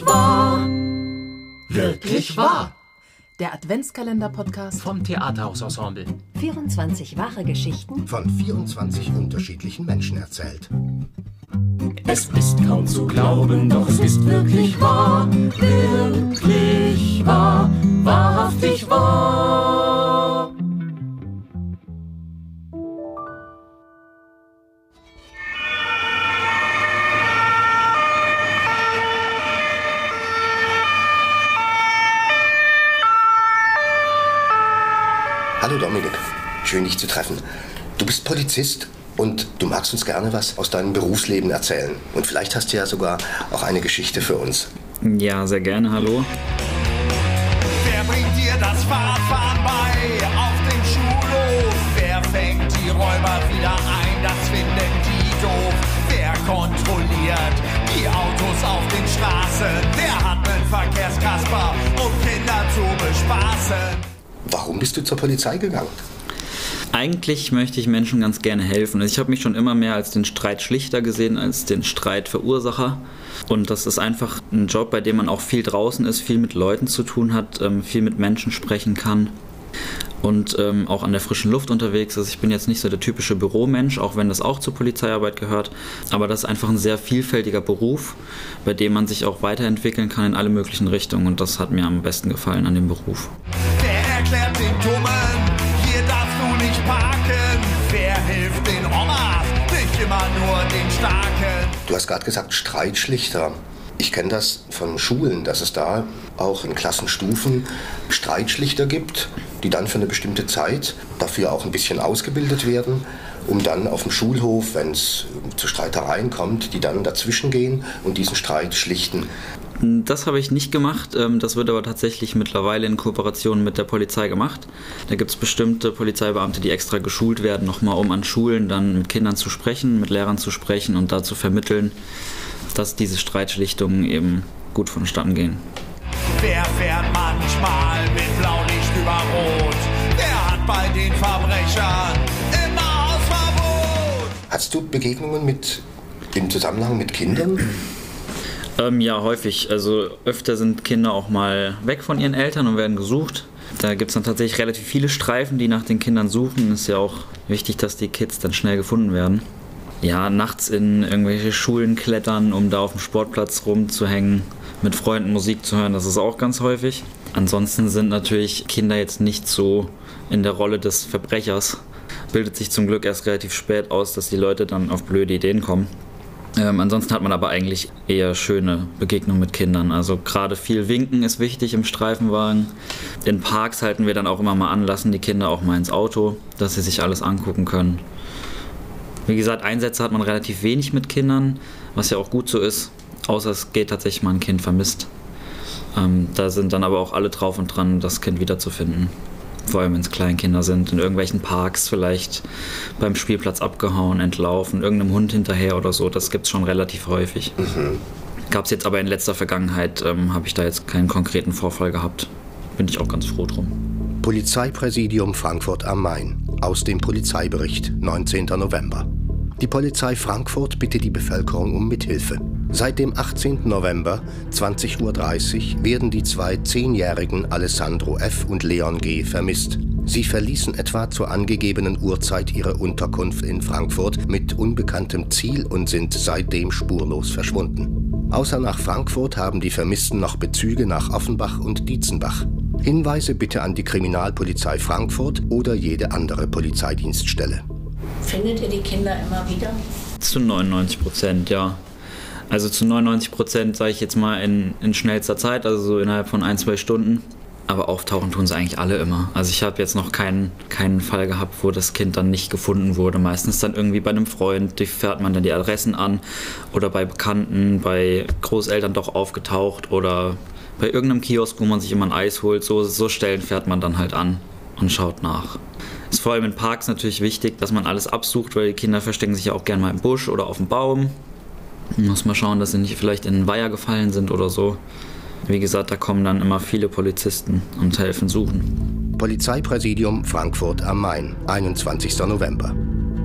Wirklich wahr. Wirklich wahr. Der Adventskalender-Podcast vom Theaterhausensemble. 24 wahre Geschichten von 24 unterschiedlichen Menschen erzählt. Es ist kaum zu glauben, doch es ist wirklich wahr. Wirklich wahr. Wahrhaftig wahr. Hallo Dominik, schön dich zu treffen. Du bist Polizist und du magst uns gerne was aus deinem Berufsleben erzählen. Und vielleicht hast du ja sogar auch eine Geschichte für uns. Ja, sehr gerne, hallo. Warum bist du zur Polizei gegangen? Eigentlich möchte ich Menschen ganz gerne helfen. Ich habe mich schon immer mehr als den Streitschlichter gesehen, als den Streitverursacher. Und das ist einfach ein Job, bei dem man auch viel draußen ist, viel mit Leuten zu tun hat, ähm, viel mit Menschen sprechen kann und ähm, auch an der frischen Luft unterwegs ist. Ich bin jetzt nicht so der typische Büromensch, auch wenn das auch zur Polizeiarbeit gehört. Aber das ist einfach ein sehr vielfältiger Beruf, bei dem man sich auch weiterentwickeln kann in alle möglichen Richtungen. Und das hat mir am besten gefallen an dem Beruf. Erklärt den Dummen, hier darfst du nicht parken? Wer hilft den Omas, nicht immer nur den Starken? Du hast gerade gesagt Streitschlichter. Ich kenne das von Schulen, dass es da auch in Klassenstufen Streitschlichter gibt, die dann für eine bestimmte Zeit dafür auch ein bisschen ausgebildet werden, um dann auf dem Schulhof, wenn es zu Streitereien kommt, die dann dazwischen gehen und diesen Streit schlichten. Das habe ich nicht gemacht. Ähm, das wird aber tatsächlich mittlerweile in Kooperation mit der Polizei gemacht. Da gibt es bestimmte Polizeibeamte, die extra geschult werden, nochmal um an Schulen dann mit Kindern zu sprechen, mit Lehrern zu sprechen und da zu vermitteln, dass diese Streitschlichtungen eben gut vonstatten gehen. Wer fährt manchmal mit Blaulicht über Rot? Wer hat bei den Verbrechern immer Hausverbot? Hast du Begegnungen mit im Zusammenhang mit Kindern? Ähm, ja, häufig. Also öfter sind Kinder auch mal weg von ihren Eltern und werden gesucht. Da gibt es dann tatsächlich relativ viele Streifen, die nach den Kindern suchen. Ist ja auch wichtig, dass die Kids dann schnell gefunden werden. Ja, nachts in irgendwelche Schulen klettern, um da auf dem Sportplatz rumzuhängen, mit Freunden Musik zu hören, das ist auch ganz häufig. Ansonsten sind natürlich Kinder jetzt nicht so in der Rolle des Verbrechers. Bildet sich zum Glück erst relativ spät aus, dass die Leute dann auf blöde Ideen kommen. Ähm, ansonsten hat man aber eigentlich eher schöne Begegnungen mit Kindern. Also gerade viel Winken ist wichtig im Streifenwagen. In Parks halten wir dann auch immer mal an, lassen die Kinder auch mal ins Auto, dass sie sich alles angucken können. Wie gesagt, Einsätze hat man relativ wenig mit Kindern, was ja auch gut so ist, außer es geht tatsächlich mal ein Kind vermisst. Ähm, da sind dann aber auch alle drauf und dran, das Kind wiederzufinden. Vor allem, wenn es Kleinkinder sind, in irgendwelchen Parks vielleicht beim Spielplatz abgehauen, entlaufen, irgendeinem Hund hinterher oder so. Das gibt es schon relativ häufig. Mhm. Gab es jetzt aber in letzter Vergangenheit, ähm, habe ich da jetzt keinen konkreten Vorfall gehabt. Bin ich auch ganz froh drum. Polizeipräsidium Frankfurt am Main aus dem Polizeibericht 19. November. Die Polizei Frankfurt bittet die Bevölkerung um Mithilfe. Seit dem 18. November 20.30 Uhr werden die zwei zehnjährigen Alessandro F. und Leon G. vermisst. Sie verließen etwa zur angegebenen Uhrzeit ihre Unterkunft in Frankfurt mit unbekanntem Ziel und sind seitdem spurlos verschwunden. Außer nach Frankfurt haben die Vermissten noch Bezüge nach Offenbach und Dietzenbach. Hinweise bitte an die Kriminalpolizei Frankfurt oder jede andere Polizeidienststelle. Findet ihr die Kinder immer wieder? Zu 99 Prozent, ja. Also zu 99 Prozent sage ich jetzt mal in, in schnellster Zeit, also so innerhalb von ein, zwei Stunden. Aber auftauchen tun sie eigentlich alle immer. Also ich habe jetzt noch keinen, keinen Fall gehabt, wo das Kind dann nicht gefunden wurde. Meistens dann irgendwie bei einem Freund, die fährt man dann die Adressen an oder bei Bekannten, bei Großeltern doch aufgetaucht oder bei irgendeinem Kiosk, wo man sich immer ein Eis holt. So, so Stellen fährt man dann halt an und schaut nach. Ist vor allem in Parks natürlich wichtig, dass man alles absucht, weil die Kinder verstecken sich ja auch gerne mal im Busch oder auf dem Baum. Man muss mal schauen, dass sie nicht vielleicht in den Weiher gefallen sind oder so. Wie gesagt, da kommen dann immer viele Polizisten und helfen suchen. Polizeipräsidium Frankfurt am Main, 21. November.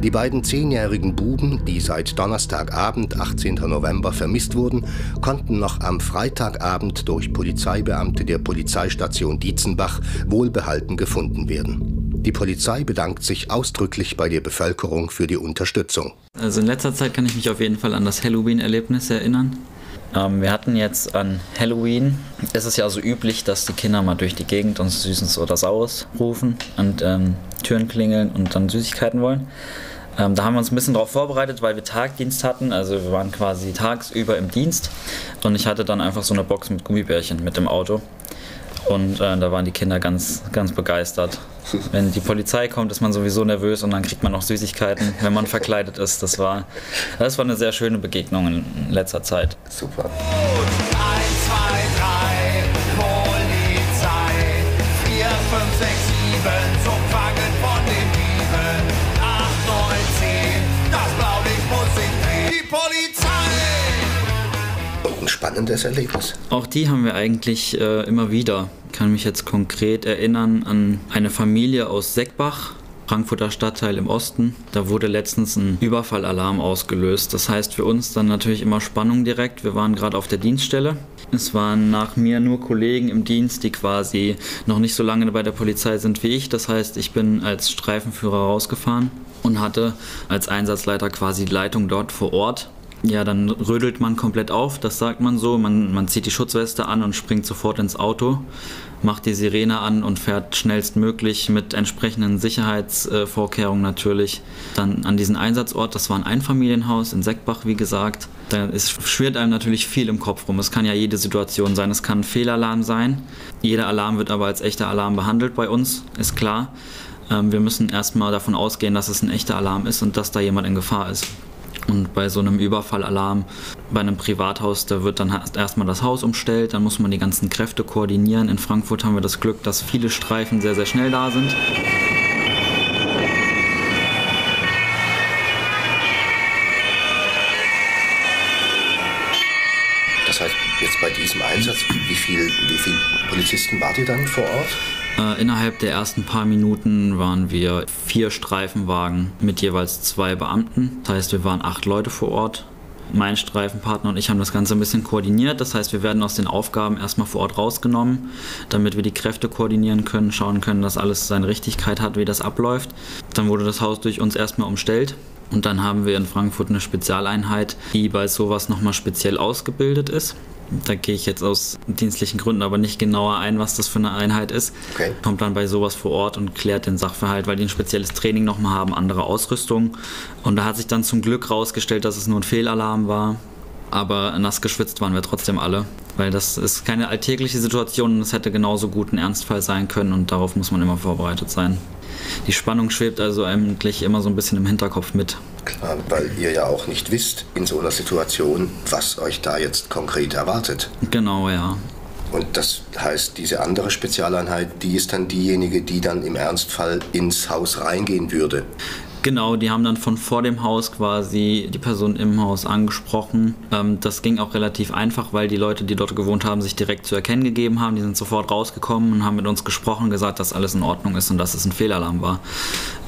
Die beiden zehnjährigen Buben, die seit Donnerstagabend, 18. November, vermisst wurden, konnten noch am Freitagabend durch Polizeibeamte der Polizeistation Dietzenbach wohlbehalten gefunden werden. Die Polizei bedankt sich ausdrücklich bei der Bevölkerung für die Unterstützung. Also in letzter Zeit kann ich mich auf jeden Fall an das Halloween-Erlebnis erinnern. Ähm, wir hatten jetzt an Halloween, es ist ja so üblich, dass die Kinder mal durch die Gegend uns Süßes oder Saures rufen und ähm, Türen klingeln und dann Süßigkeiten wollen. Ähm, da haben wir uns ein bisschen darauf vorbereitet, weil wir Tagdienst hatten. Also wir waren quasi tagsüber im Dienst und ich hatte dann einfach so eine Box mit Gummibärchen mit dem Auto. Und äh, da waren die Kinder ganz, ganz begeistert. Wenn die Polizei kommt, ist man sowieso nervös und dann kriegt man noch Süßigkeiten, wenn man verkleidet ist. Das war, das war eine sehr schöne Begegnung in letzter Zeit. Super. Spannendes Erlebnis. Auch die haben wir eigentlich äh, immer wieder. Ich kann mich jetzt konkret erinnern an eine Familie aus Seckbach, Frankfurter Stadtteil im Osten. Da wurde letztens ein Überfallalarm ausgelöst. Das heißt für uns dann natürlich immer Spannung direkt. Wir waren gerade auf der Dienststelle. Es waren nach mir nur Kollegen im Dienst, die quasi noch nicht so lange bei der Polizei sind wie ich. Das heißt, ich bin als Streifenführer rausgefahren und hatte als Einsatzleiter quasi die Leitung dort vor Ort. Ja, dann rödelt man komplett auf, das sagt man so. Man, man zieht die Schutzweste an und springt sofort ins Auto, macht die Sirene an und fährt schnellstmöglich mit entsprechenden Sicherheitsvorkehrungen natürlich dann an diesen Einsatzort. Das war ein Einfamilienhaus in Seckbach, wie gesagt. Da ist, schwirrt einem natürlich viel im Kopf rum. Es kann ja jede Situation sein. Es kann ein Fehlalarm sein. Jeder Alarm wird aber als echter Alarm behandelt bei uns, ist klar. Ähm, wir müssen erstmal davon ausgehen, dass es ein echter Alarm ist und dass da jemand in Gefahr ist. Und bei so einem Überfallalarm bei einem Privathaus, da wird dann erstmal das Haus umstellt, dann muss man die ganzen Kräfte koordinieren. In Frankfurt haben wir das Glück, dass viele Streifen sehr, sehr schnell da sind. Das heißt, jetzt bei diesem Einsatz, wie viel, wie viel Polizisten wart ihr dann vor Ort? Äh, innerhalb der ersten paar Minuten waren wir vier Streifenwagen mit jeweils zwei Beamten. Das heißt, wir waren acht Leute vor Ort. Mein Streifenpartner und ich haben das Ganze ein bisschen koordiniert. Das heißt, wir werden aus den Aufgaben erstmal vor Ort rausgenommen, damit wir die Kräfte koordinieren können, schauen können, dass alles seine Richtigkeit hat, wie das abläuft. Dann wurde das Haus durch uns erstmal umstellt. Und dann haben wir in Frankfurt eine Spezialeinheit, die bei sowas nochmal speziell ausgebildet ist. Da gehe ich jetzt aus dienstlichen Gründen aber nicht genauer ein, was das für eine Einheit ist. Okay. Kommt dann bei sowas vor Ort und klärt den Sachverhalt, weil die ein spezielles Training nochmal haben, andere Ausrüstung. Und da hat sich dann zum Glück rausgestellt, dass es nur ein Fehlalarm war. Aber nass geschwitzt waren wir trotzdem alle, weil das ist keine alltägliche Situation und es hätte genauso gut ein Ernstfall sein können und darauf muss man immer vorbereitet sein. Die Spannung schwebt also eigentlich immer so ein bisschen im Hinterkopf mit. Klar, weil ihr ja auch nicht wisst in so einer Situation, was euch da jetzt konkret erwartet. Genau, ja. Und das heißt, diese andere Spezialeinheit, die ist dann diejenige, die dann im Ernstfall ins Haus reingehen würde. Genau, die haben dann von vor dem Haus quasi die Person im Haus angesprochen. Ähm, das ging auch relativ einfach, weil die Leute, die dort gewohnt haben, sich direkt zu erkennen gegeben haben. Die sind sofort rausgekommen und haben mit uns gesprochen, gesagt, dass alles in Ordnung ist und dass es ein Fehlalarm war.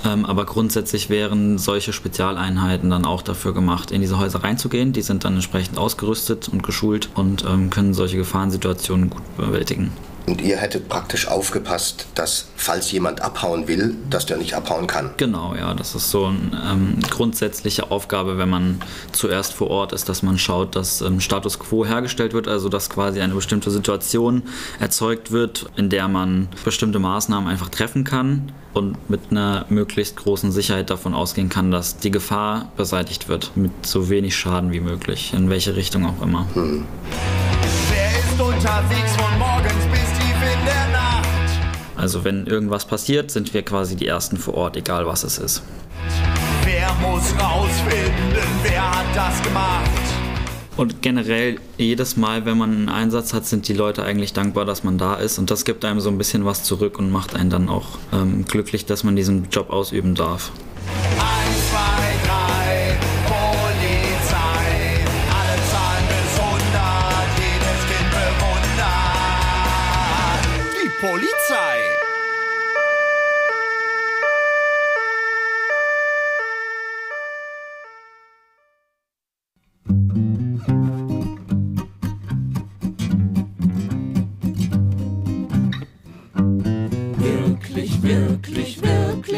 Ähm, aber grundsätzlich wären solche Spezialeinheiten dann auch dafür gemacht, in diese Häuser reinzugehen. Die sind dann entsprechend ausgerüstet und geschult und ähm, können solche Gefahrensituationen gut bewältigen. Und ihr hättet praktisch aufgepasst, dass, falls jemand abhauen will, dass der nicht abhauen kann. Genau, ja, das ist so eine ähm, grundsätzliche Aufgabe, wenn man zuerst vor Ort ist, dass man schaut, dass ähm, Status quo hergestellt wird, also dass quasi eine bestimmte Situation erzeugt wird, in der man bestimmte Maßnahmen einfach treffen kann und mit einer möglichst großen Sicherheit davon ausgehen kann, dass die Gefahr beseitigt wird, mit so wenig Schaden wie möglich, in welche Richtung auch immer. Wer ist unterwegs von morgens Also wenn irgendwas passiert, sind wir quasi die Ersten vor Ort, egal was es ist. Wer muss rausfinden, wer hat das gemacht? Und generell jedes Mal, wenn man einen Einsatz hat, sind die Leute eigentlich dankbar, dass man da ist. Und das gibt einem so ein bisschen was zurück und macht einen dann auch ähm, glücklich, dass man diesen Job ausüben darf. 1, 2, 3, Polizei. Alle Zahlen bis 100, jedes Kind bewundert. Die Polizei.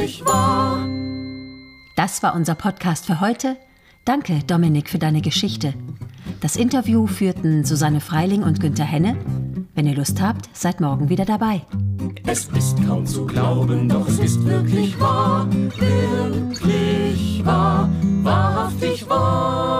Wirklich wahr. Das war unser Podcast für heute. Danke, Dominik, für deine Geschichte. Das Interview führten Susanne Freiling und Günther Henne. Wenn ihr Lust habt, seid morgen wieder dabei. Es ist kaum zu glauben, doch es ist wirklich wahr, wirklich wahr, wahrhaftig wahr.